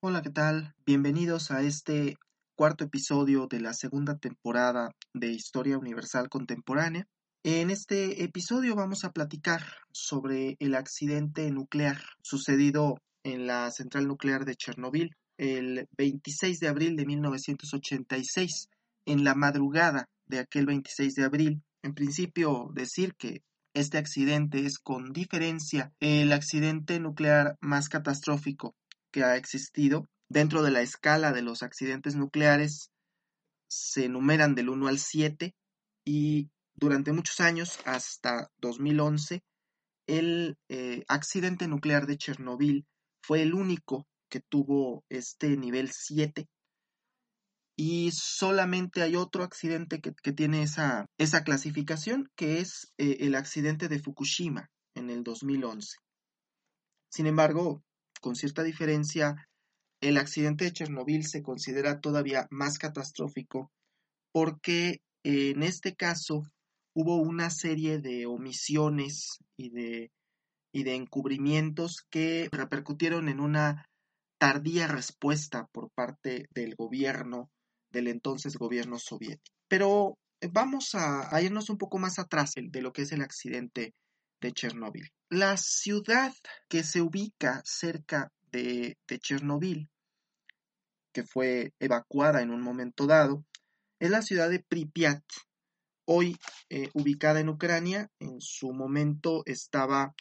Hola, ¿qué tal? Bienvenidos a este cuarto episodio de la segunda temporada de Historia Universal Contemporánea. En este episodio vamos a platicar sobre el accidente nuclear sucedido en la central nuclear de Chernobyl el 26 de abril de 1986. En la madrugada de aquel 26 de abril, en principio decir que este accidente es con diferencia el accidente nuclear más catastrófico que ha existido. Dentro de la escala de los accidentes nucleares se enumeran del 1 al 7 y durante muchos años, hasta 2011, el eh, accidente nuclear de Chernobyl fue el único que tuvo este nivel 7 y solamente hay otro accidente que, tiene esa, esa, clasificación, que es eh, el accidente de Fukushima en el 2011. Sin embargo, con cierta diferencia, el accidente de Chernobyl se considera todavía más catastrófico porque en este caso hubo una serie de omisiones y de, y de encubrimientos que repercutieron en una tardía respuesta por parte del gobierno, del entonces gobierno soviético. Pero vamos a, irnos un poco más atrás de lo que es el accidente de Chernobyl. La ciudad que se ubica cerca de, de Chernobyl, que fue evacuada en un momento dado, es la ciudad de Pripyat, hoy eh, ubicada en Ucrania, en su momento estaba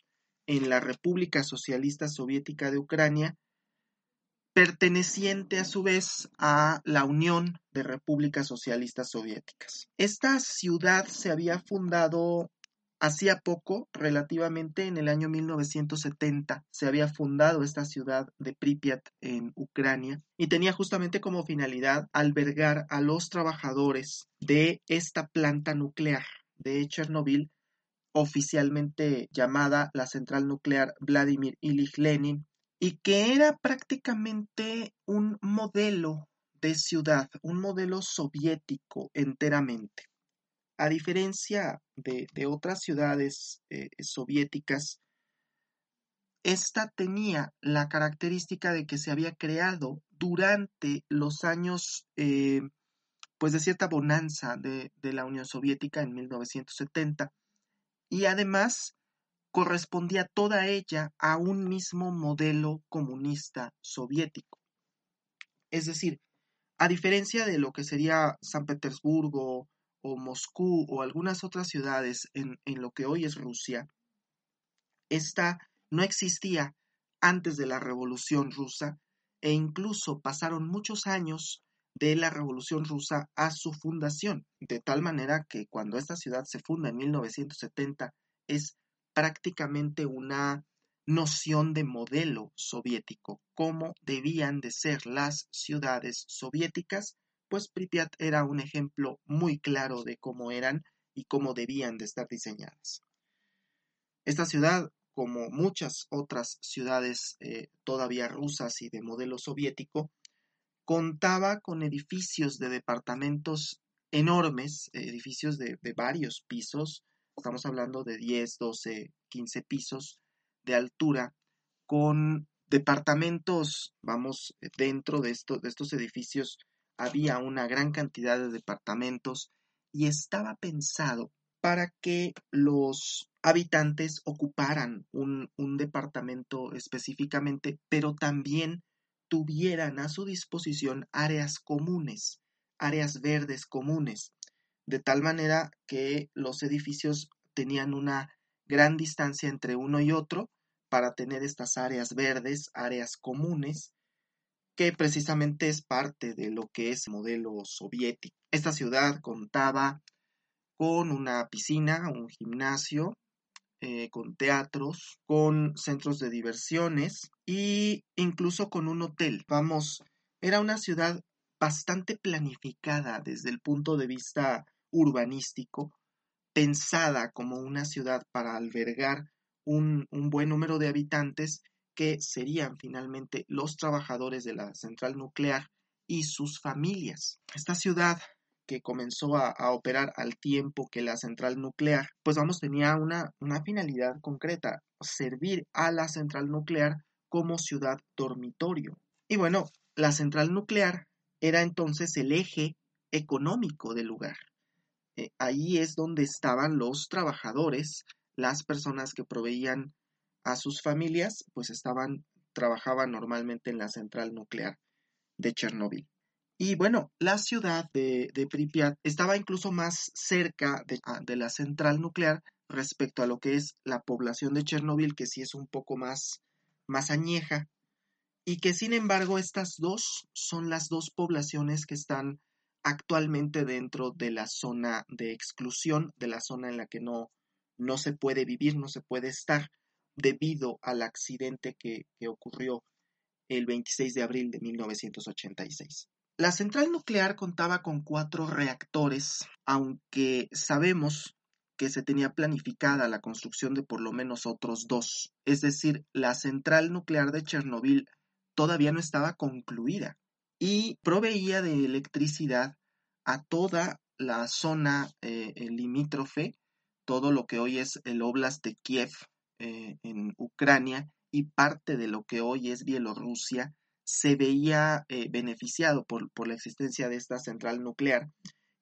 en la República Socialista Soviética de Ucrania, perteneciente a su vez a la Unión de Repúblicas Socialistas Soviéticas. Esta ciudad se había fundado Hacía poco, relativamente en el año 1970, se había fundado esta ciudad de Pripyat en Ucrania y tenía justamente como finalidad albergar a los trabajadores de esta planta nuclear de Chernobyl, oficialmente llamada la central nuclear Vladimir Ilich Lenin, y que era prácticamente un modelo de ciudad, un modelo soviético enteramente. A diferencia de, otras ciudades eh, soviéticas, esta tenía la característica de que se había creado durante los años, eh, pues de cierta bonanza de, de la Unión Soviética en 1970, y además correspondía toda ella a un mismo modelo comunista soviético. Es decir, a diferencia de lo que sería San Petersburgo o Moscú o algunas otras ciudades en, lo que hoy es Rusia, esta no existía antes de la Revolución rusa e incluso pasaron muchos años de la Revolución rusa a su fundación, de tal manera que cuando esta ciudad se funda en 1970 es prácticamente una noción de modelo soviético, cómo debían de ser las ciudades soviéticas pues Pripyat era un ejemplo muy claro de cómo eran y cómo debían de estar diseñadas. Esta ciudad, como muchas otras ciudades eh, todavía rusas y de modelo soviético, contaba con edificios de departamentos enormes, edificios de, varios pisos, estamos hablando de 10, 12, 15 pisos de altura, con departamentos, vamos, dentro de, de estos edificios había una gran cantidad de departamentos y estaba pensado para que los habitantes ocuparan un, departamento específicamente, pero también tuvieran a su disposición áreas comunes, áreas verdes comunes, de tal manera que los edificios tenían una gran distancia entre uno y otro para tener estas áreas verdes, áreas comunes, que precisamente es parte de lo que es el modelo soviético. Esta ciudad contaba con una piscina, un gimnasio, eh, con teatros, con centros de diversiones e incluso con un hotel. Vamos, era una ciudad bastante planificada desde el punto de vista urbanístico, pensada como una ciudad para albergar un, un buen número de habitantes que serían finalmente los trabajadores de la central nuclear y sus familias. Esta ciudad que comenzó a, operar al tiempo que la central nuclear, pues vamos, tenía una, una finalidad concreta, servir a la central nuclear como ciudad dormitorio. Y bueno, la central nuclear era entonces el eje económico del lugar. Eh, ahí es donde estaban los trabajadores, las personas que proveían a sus familias, pues estaban, trabajaban normalmente en la central nuclear de Chernobyl. Y bueno, la ciudad de, Pripyat estaba incluso más cerca de, ah, de, la central nuclear respecto a lo que es la población de Chernobyl, que sí es un poco más, más añeja, y que sin embargo estas dos son las dos poblaciones que están actualmente dentro de la zona de exclusión, de la zona en la que no, no se puede vivir, no se puede estar, debido al accidente que, ocurrió el 26 de abril de 1986. La central nuclear contaba con cuatro reactores, aunque sabemos que se tenía planificada la construcción de por lo menos otros dos. Es decir, la central nuclear de Chernobyl todavía no estaba concluida y proveía de electricidad a toda la zona eh, limítrofe, todo lo que hoy es el Oblast de Kiev eh, en Ucrania y parte de lo que hoy es Bielorrusia, se veía eh, beneficiado por, por, la existencia de esta central nuclear,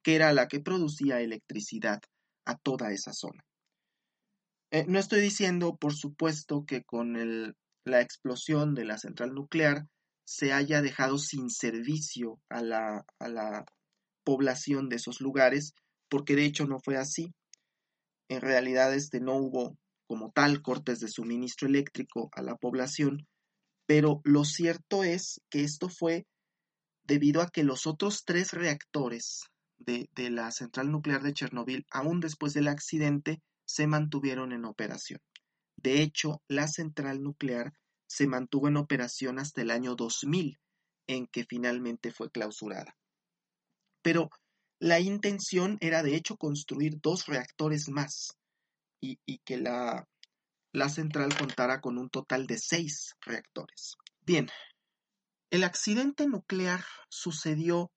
que era la que producía electricidad a toda esa zona. no estoy diciendo, por supuesto, que con el la explosión de la central nuclear se haya dejado sin servicio a la, a la población de esos lugares, porque de hecho no fue así. En realidad este, no hubo como tal cortes de suministro eléctrico a la población, pero lo cierto es que esto fue debido a que los otros tres reactores de, la central nuclear de Chernobyl, aún después del accidente, se mantuvieron en operación. De hecho, la central nuclear se mantuvo en operación hasta el año 2000, en que finalmente fue clausurada. Pero la intención era de hecho construir dos reactores más y, que la, la central contara con un total de seis reactores. Bien, el accidente nuclear sucedió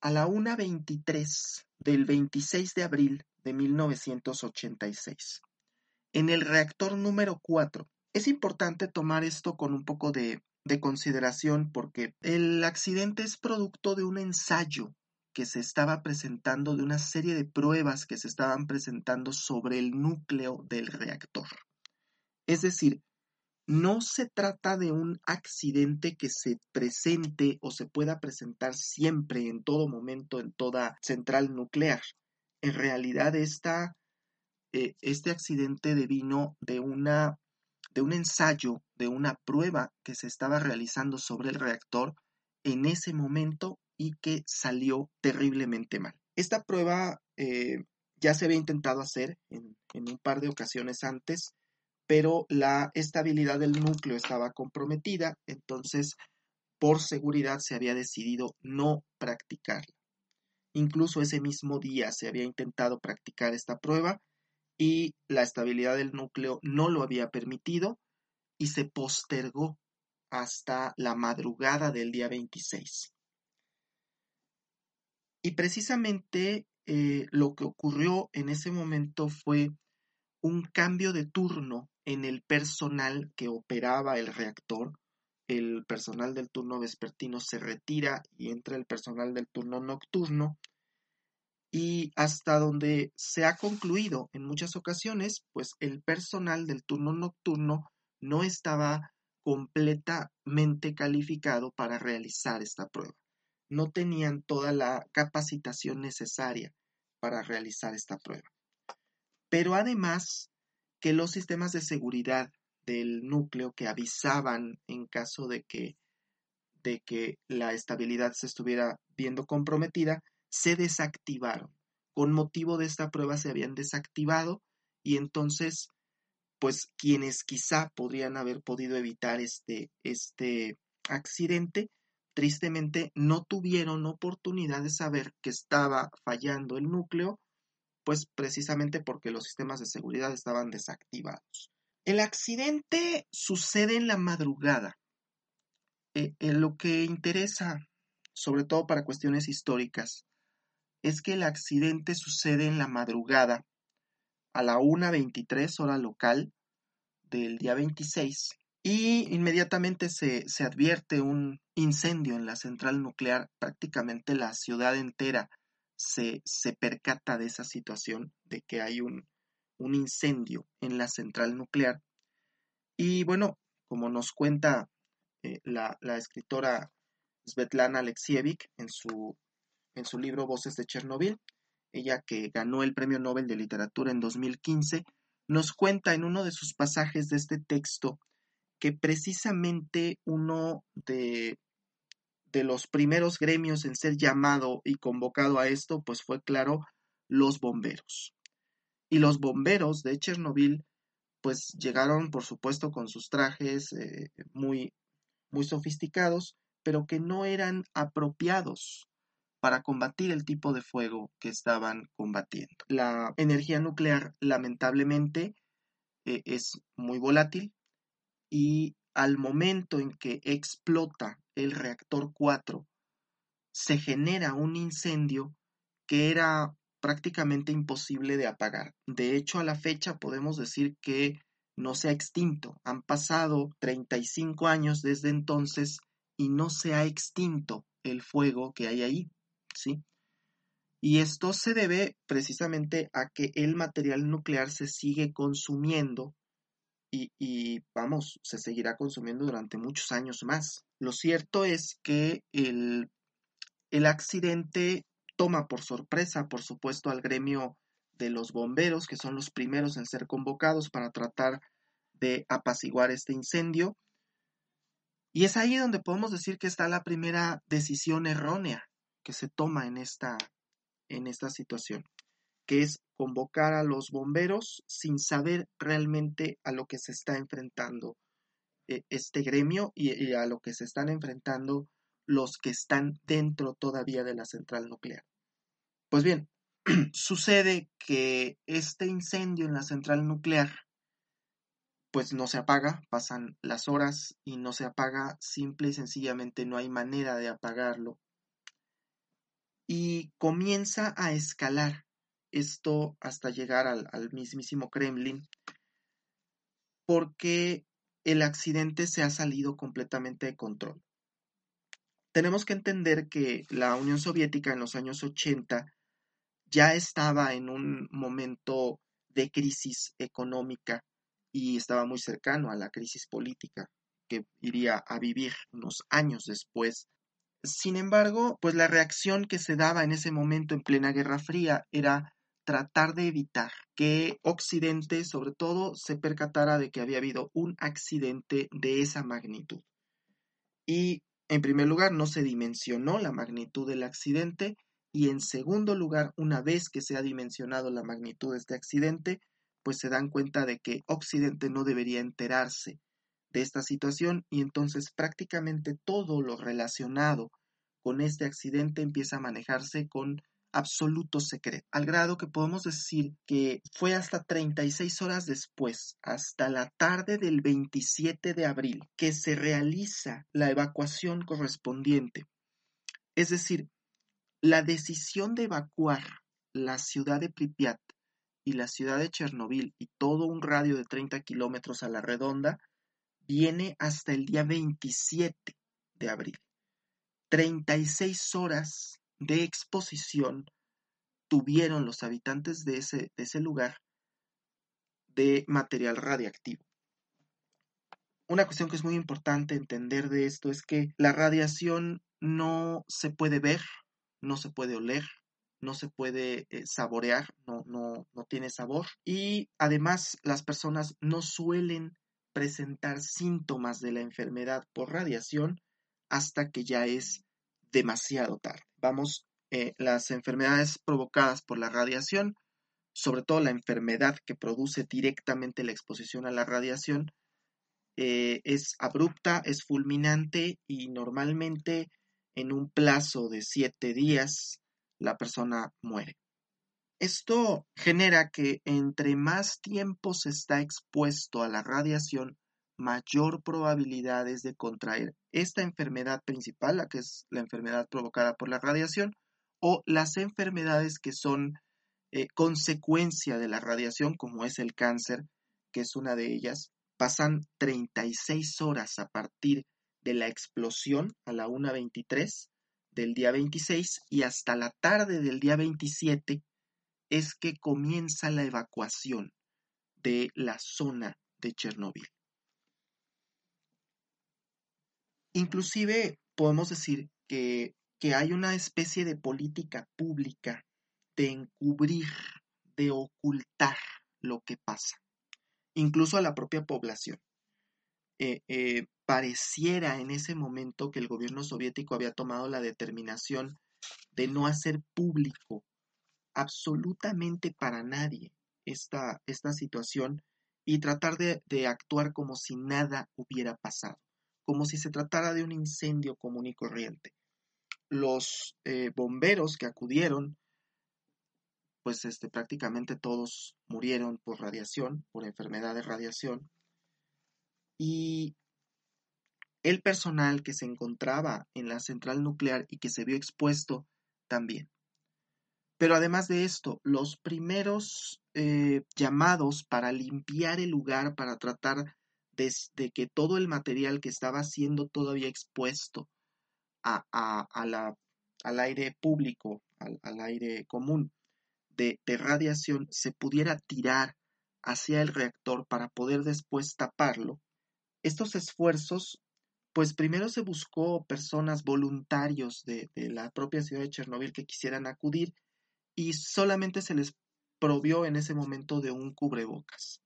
a la 1.23 del 26 de abril de 1986 en el reactor número 4. Es importante tomar esto con un poco de, consideración porque el accidente es producto de un ensayo que se estaba presentando, de una serie de pruebas que se estaban presentando sobre el núcleo del reactor. Es decir, no se trata de un accidente que se presente o se pueda presentar siempre, en todo momento, en toda central nuclear. En realidad, eh, este accidente devino de un ensayo, de una prueba que se estaba realizando sobre el reactor en ese momento y que salió terriblemente mal. Esta prueba eh, ya se había intentado hacer en, en un par de ocasiones antes, pero la estabilidad del núcleo estaba comprometida, entonces por seguridad se había decidido no practicarla. Incluso ese mismo día se había intentado practicar esta prueba, y la estabilidad del núcleo no lo había permitido y se postergó hasta la madrugada del día 26. Y precisamente eh, lo que ocurrió en ese momento fue un cambio de turno en el personal que operaba el reactor. El personal del turno vespertino se retira y entra el personal del turno nocturno y hasta donde se ha concluido en muchas ocasiones, pues el personal del turno nocturno no estaba completamente calificado para realizar esta prueba. No tenían toda la capacitación necesaria para realizar esta prueba. Pero además que los sistemas de seguridad del núcleo que avisaban en caso de que, de que la estabilidad se estuviera viendo comprometida, se desactivaron. Con motivo de esta prueba se habían desactivado y entonces, pues quienes quizá podrían haber podido evitar este, este accidente, tristemente no tuvieron oportunidad de saber que estaba fallando el núcleo, pues precisamente porque los sistemas de seguridad estaban desactivados. El accidente sucede en la madrugada. Eh, en lo que interesa, sobre todo para cuestiones históricas, es que el accidente sucede en la madrugada, a la 1.23 hora local del día 26, y inmediatamente se, se advierte un incendio en la central nuclear, prácticamente la ciudad entera se, se percata de esa situación, de que hay un, un incendio en la central nuclear. Y bueno, como nos cuenta eh, la, la, escritora Svetlana Alexievich en su, en su libro Voces de Chernobyl, ella que ganó el Premio Nobel de Literatura en 2015, nos cuenta en uno de sus pasajes de este texto que precisamente uno de, de los primeros gremios en ser llamado y convocado a esto, pues fue claro, los bomberos. Y los bomberos de Chernobyl, pues llegaron, por supuesto, con sus trajes eh, muy, muy sofisticados, pero que no eran apropiados para combatir el tipo de fuego que estaban combatiendo. La energía nuclear, lamentablemente, eh, es muy volátil, y al momento en que explota el reactor 4, se genera un incendio que era prácticamente imposible de apagar. De hecho, a la fecha podemos decir que no se ha extinto. Han pasado 35 años desde entonces y no se ha extinto el fuego que hay ahí, ¿sí? Y esto se debe precisamente a que el material nuclear se sigue consumiendo y, vamos, se seguirá consumiendo durante muchos años más. Lo cierto es que el, el accidente toma por sorpresa, por supuesto, al gremio de los bomberos, que son los primeros en ser convocados para tratar de apaciguar este incendio. Y es ahí donde podemos decir que está la primera decisión errónea que se toma en esta, en esta situación que es convocar a los bomberos sin saber realmente a lo que se está enfrentando eh, este gremio y, a lo que se están enfrentando los que están dentro todavía de la central nuclear. Pues bien, sucede que este incendio en la central nuclear pues no se apaga, pasan las horas y no se apaga, simple y sencillamente no hay manera de apagarlo. Y comienza a escalar esto hasta llegar al, mismísimo Kremlin, porque el accidente se ha salido completamente de control. Tenemos que entender que la Unión Soviética en los años 80 ya estaba en un momento de crisis económica y estaba muy cercano a la crisis política que iría a vivir unos años después. Sin embargo, pues la reacción que se daba en ese momento en plena Guerra Fría era tratar de evitar que Occidente, sobre todo, se percatara de que había habido un accidente de esa magnitud. Y, en primer lugar, no se dimensionó la magnitud del accidente y, en segundo lugar, una vez que se ha dimensionado la magnitud de este accidente, pues se dan cuenta de que Occidente no debería enterarse de esta situación y entonces prácticamente todo lo relacionado con este accidente empieza a manejarse con absoluto secreto, al grado que podemos decir que fue hasta 36 horas después, hasta la tarde del 27 de abril, que se realiza la evacuación correspondiente. Es decir, la decisión de evacuar la ciudad de Pripyat y la ciudad de Chernobyl y todo un radio de 30 kilómetros a la redonda viene hasta el día 27 de abril. 36 horas de exposición tuvieron los habitantes de ese, lugar de material radiactivo. Una cuestión que es muy importante entender de esto es que la radiación no se puede ver, no se puede oler, no se puede eh, saborear, no tiene sabor y además las personas no suelen presentar síntomas de la enfermedad por radiación hasta que ya es demasiado tarde. Vamos, eh, las enfermedades provocadas por la radiación, sobre todo la enfermedad que produce directamente la exposición a la radiación, eh, es abrupta, es fulminante y normalmente en un plazo de siete días la persona muere. Esto genera que entre más tiempo se está expuesto a la radiación, mayor probabilidades de contraer esta enfermedad principal, la que es la enfermedad provocada por la radiación, o las enfermedades que son eh, consecuencia de la radiación, como es el cáncer, que es una de ellas, pasan 36 horas a partir de la explosión a la 1.23 del día 26 y hasta la tarde del día 27 es que comienza la evacuación de la zona de Chernóbil. Inclusive podemos decir que, que hay una especie de política pública de encubrir, de ocultar lo que pasa, incluso a la propia población. Eh, eh, pareciera en ese momento que el gobierno soviético había tomado la determinación de no hacer público absolutamente para nadie esta, esta situación y tratar de, actuar como si nada hubiera pasado, como si se tratara de un incendio común y corriente. Los eh, bomberos que acudieron, pues este, prácticamente todos murieron por radiación, por enfermedad de radiación, y el personal que se encontraba en la central nuclear y que se vio expuesto también. Pero además de esto, los primeros eh, llamados para limpiar el lugar, para tratar de, que todo el material que estaba siendo todavía expuesto a, al aire público, al, aire común de, de radiación, se pudiera tirar hacia el reactor para poder después taparlo, estos esfuerzos, pues primero se buscó personas voluntarios de, la propia ciudad de Chernobyl que quisieran acudir y solamente se les provió en ese momento de un cubrebocas.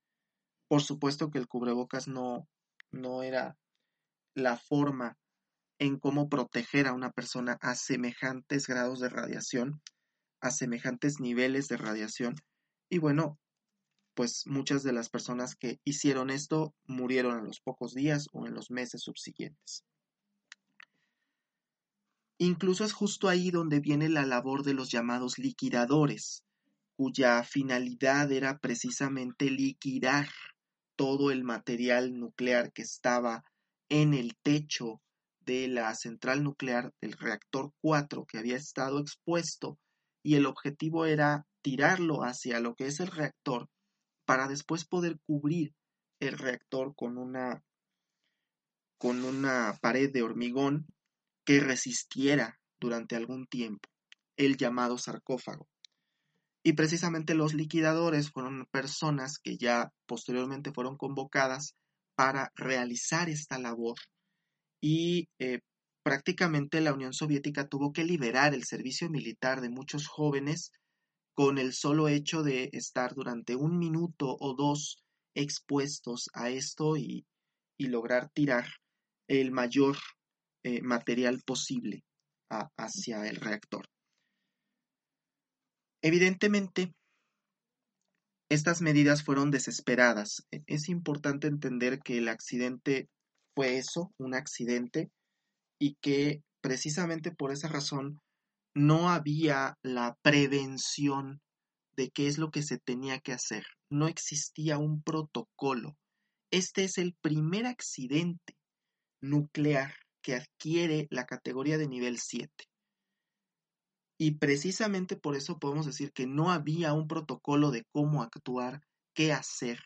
Por supuesto que el cubrebocas no, no era la forma en cómo proteger a una persona a semejantes grados de radiación, a semejantes niveles de radiación. Y bueno, pues muchas de las personas que hicieron esto murieron en los pocos días o en los meses subsiguientes. Incluso es justo ahí donde viene la labor de los llamados liquidadores, cuya finalidad era precisamente liquidar todo el material nuclear que estaba en el techo de la central nuclear del reactor 4 que había estado expuesto y el objetivo era tirarlo hacia lo que es el reactor para después poder cubrir el reactor con una, con una pared de hormigón que resistiera durante algún tiempo, el llamado sarcófago. Y precisamente los liquidadores fueron personas que ya posteriormente fueron convocadas para realizar esta labor. Y eh, prácticamente la Unión Soviética tuvo que liberar el servicio militar de muchos jóvenes con el solo hecho de estar durante un minuto o dos expuestos a esto y, lograr tirar el mayor eh, material posible hacia el reactor. Evidentemente, estas medidas fueron desesperadas. E, es importante entender que el accidente fue eso, un accidente, y que precisamente por esa razón no había la prevención de qué es lo que se tenía que hacer. No existía un protocolo. Este es el primer accidente nuclear que adquiere la categoría de nivel 7. Y precisamente por eso podemos decir que no había un protocolo de cómo actuar, qué hacer.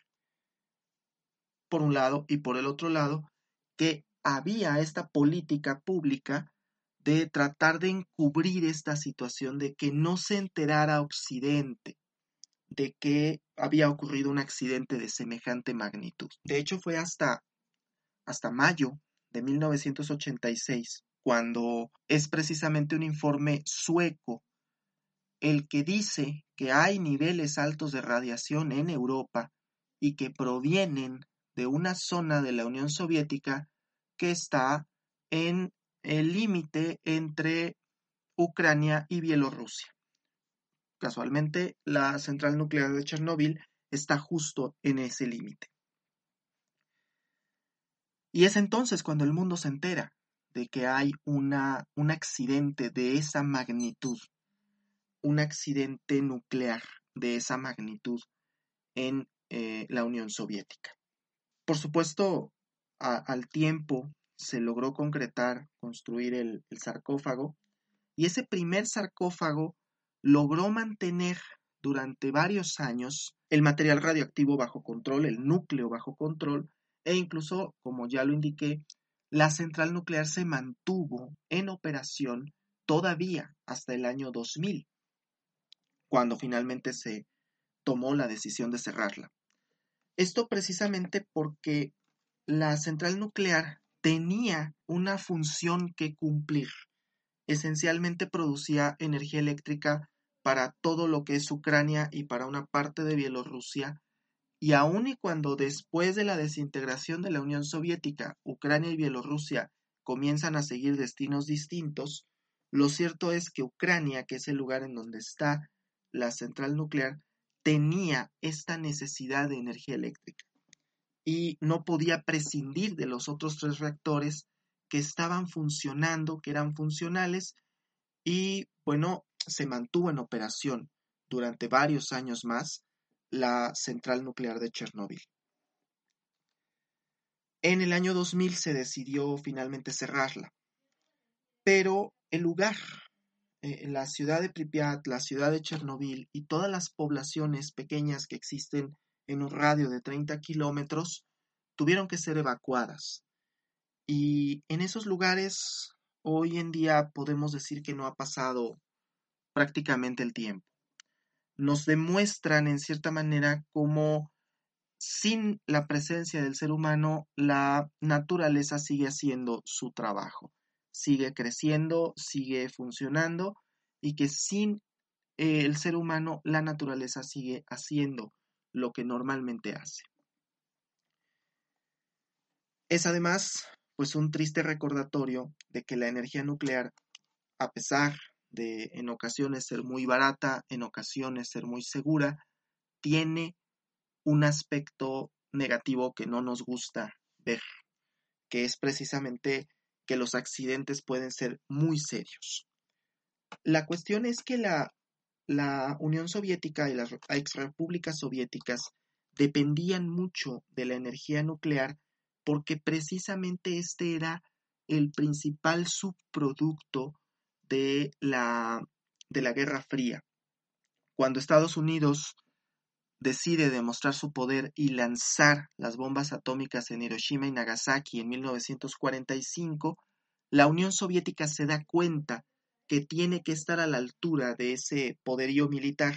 Por un lado, y por el otro lado, que había esta política pública de tratar de encubrir esta situación, de que no se enterara Occidente de que había ocurrido un accidente de semejante magnitud. De hecho, fue hasta, hasta mayo de 1986 cuando es precisamente un informe sueco el que dice que hay niveles altos de radiación en Europa y que provienen de una zona de la Unión Soviética que está en el límite entre Ucrania y Bielorrusia. Casualmente, la central nuclear de Chernóbil está justo en ese límite. Y es entonces cuando el mundo se entera de que hay una, un accidente de esa magnitud, un accidente nuclear de esa magnitud en eh, la Unión Soviética. Por supuesto, al tiempo se logró concretar, construir el, sarcófago, y ese primer sarcófago logró mantener durante varios años el material radioactivo bajo control, el núcleo bajo control, e incluso, como ya lo indiqué, la central nuclear se mantuvo en operación todavía hasta el año 2000, cuando finalmente se tomó la decisión de cerrarla. Esto precisamente porque la central nuclear tenía una función que cumplir. Esencialmente producía energía eléctrica para todo lo que es Ucrania y para una parte de Bielorrusia. Y aun y cuando después de la desintegración de la Unión Soviética, Ucrania y Bielorrusia comienzan a seguir destinos distintos, lo cierto es que Ucrania, que es el lugar en donde está la central nuclear, tenía esta necesidad de energía eléctrica y no podía prescindir de los otros tres reactores que estaban funcionando, que eran funcionales y bueno, se mantuvo en operación durante varios años más la central nuclear de Chernóbil. En el año 2000 se decidió finalmente cerrarla, pero el lugar, eh, la ciudad de Pripyat, la ciudad de Chernóbil y todas las poblaciones pequeñas que existen en un radio de 30 kilómetros tuvieron que ser evacuadas. Y en esos lugares hoy en día podemos decir que no ha pasado prácticamente el tiempo. Nos demuestran en cierta manera cómo sin la presencia del ser humano la naturaleza sigue haciendo su trabajo, sigue creciendo, sigue funcionando y que sin el ser humano la naturaleza sigue haciendo lo que normalmente hace. Es además pues un triste recordatorio de que la energía nuclear, a pesar de en ocasiones ser muy barata, en ocasiones ser muy segura, tiene un aspecto negativo que no nos gusta ver, que es precisamente que los accidentes pueden ser muy serios. La cuestión es que la, la Unión Soviética y las ex repúblicas soviéticas dependían mucho de la energía nuclear porque precisamente este era el principal subproducto de la, de la Guerra Fría. Cuando Estados Unidos decide demostrar su poder y lanzar las bombas atómicas en Hiroshima y Nagasaki en 1945, la Unión Soviética se da cuenta que tiene que estar a la altura de ese poderío militar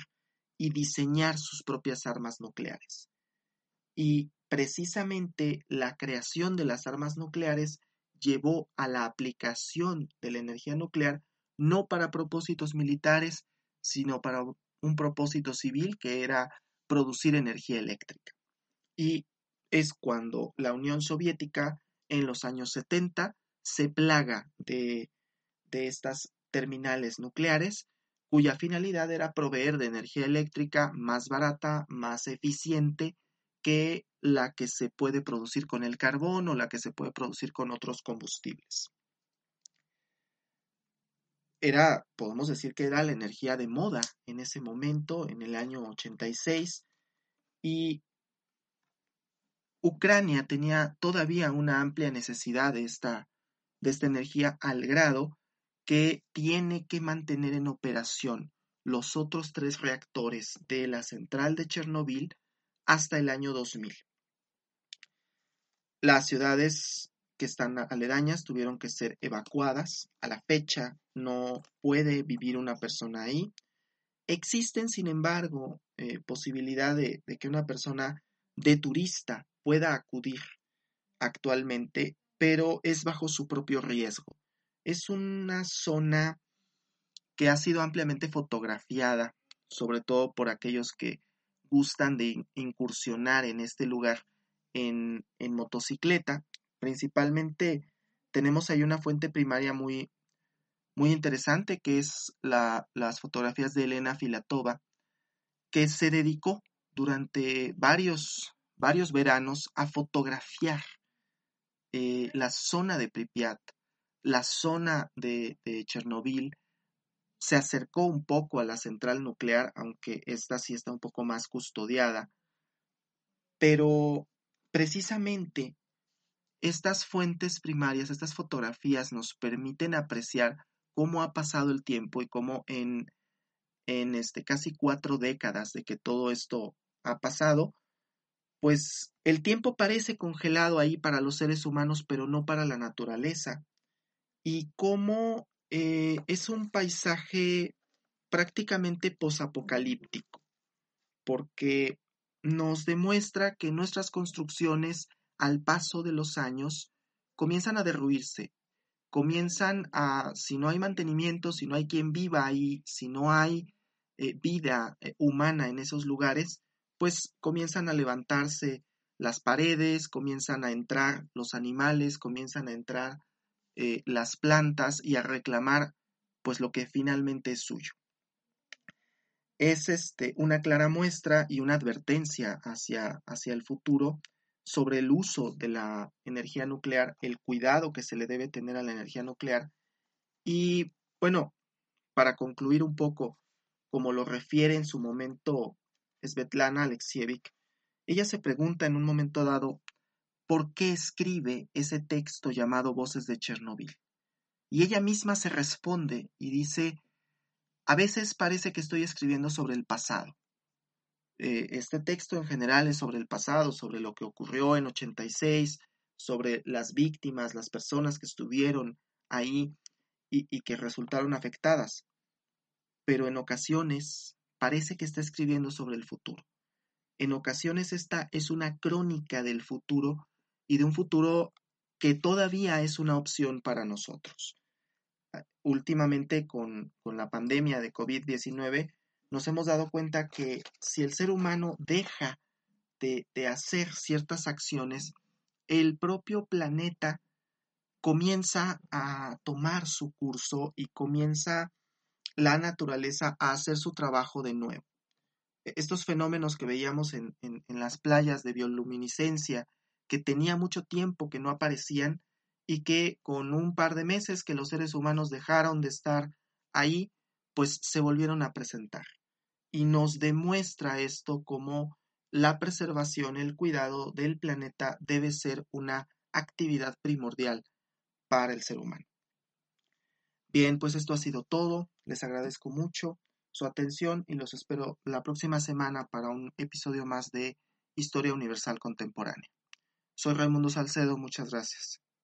y diseñar sus propias armas nucleares. Y precisamente la creación de las armas nucleares llevó a la aplicación de la energía nuclear no para propósitos militares, sino para un propósito civil que era producir energía eléctrica. Y es cuando la Unión Soviética en los años 70 se plaga de, de estas terminales nucleares cuya finalidad era proveer de energía eléctrica más barata, más eficiente que la que se puede producir con el carbón o la que se puede producir con otros combustibles. Era, podemos decir que era la energía de moda en ese momento, en el año 86, y Ucrania tenía todavía una amplia necesidad de esta, de esta energía al grado que tiene que mantener en operación los otros tres reactores de la central de Chernobyl hasta el año 2000. Las ciudades que están aledañas tuvieron que ser evacuadas. A la fecha no puede vivir una persona ahí. Existen, sin embargo, eh, posibilidad de, de que una persona de turista pueda acudir actualmente, pero es bajo su propio riesgo. Es una zona que ha sido ampliamente fotografiada, sobre todo por aquellos que gustan de incursionar en este lugar en, motocicleta. Principalmente tenemos ahí una fuente primaria muy, muy interesante que es la, las fotografías de Elena Filatova, que se dedicó durante varios, varios veranos a fotografiar eh, la zona de Pripyat, la zona de, de Chernobyl, se acercó un poco a la central nuclear, aunque esta sí está un poco más custodiada. Pero precisamente estas fuentes primarias, estas fotografías nos permiten apreciar cómo ha pasado el tiempo y cómo en, en este, casi cuatro décadas de que todo esto ha pasado, pues el tiempo parece congelado ahí para los seres humanos, pero no para la naturaleza. Y cómo eh, es un paisaje prácticamente posapocalíptico, porque nos demuestra que nuestras construcciones, al paso de los años, comienzan a derruirse, comienzan a, si no hay mantenimiento, si no hay quien viva ahí, si no hay eh, vida eh, humana en esos lugares, pues comienzan a levantarse las paredes, comienzan a entrar los animales, comienzan a entrar eh, las plantas y a reclamar pues lo que finalmente es suyo. Es este, una clara muestra y una advertencia hacia, hacia el futuro sobre el uso de la energía nuclear, el cuidado que se le debe tener a la energía nuclear. Y bueno, para concluir un poco, como lo refiere en su momento Svetlana Alexievich, ella se pregunta en un momento dado por qué escribe ese texto llamado Voces de Chernobyl. Y ella misma se responde y dice, a veces parece que estoy escribiendo sobre el pasado. Eh, este texto en general es sobre el pasado, sobre lo que ocurrió en 86, sobre las víctimas, las personas que estuvieron ahí y que resultaron afectadas. Pero en ocasiones parece que está escribiendo sobre el futuro. En ocasiones esta es una crónica del futuro y de un futuro que todavía es una opción para nosotros. Ah, últimamente con, la pandemia de COVID-19 nos hemos dado cuenta que si el ser humano deja de, de hacer ciertas acciones, el propio planeta comienza a tomar su curso y comienza la naturaleza a hacer su trabajo de nuevo. E, estos fenómenos que veíamos en, las playas de bioluminiscencia, que tenía mucho tiempo que no aparecían y que con un par de meses que los seres humanos dejaron de estar ahí, pues se volvieron a presentar. Y nos demuestra esto como la preservación, el cuidado del planeta debe ser una actividad primordial para el ser humano. Bien, pues esto ha sido todo. Les agradezco mucho su atención y los espero la próxima semana para un episodio más de Historia Universal Contemporánea. Soy Raimundo Salcedo, muchas gracias.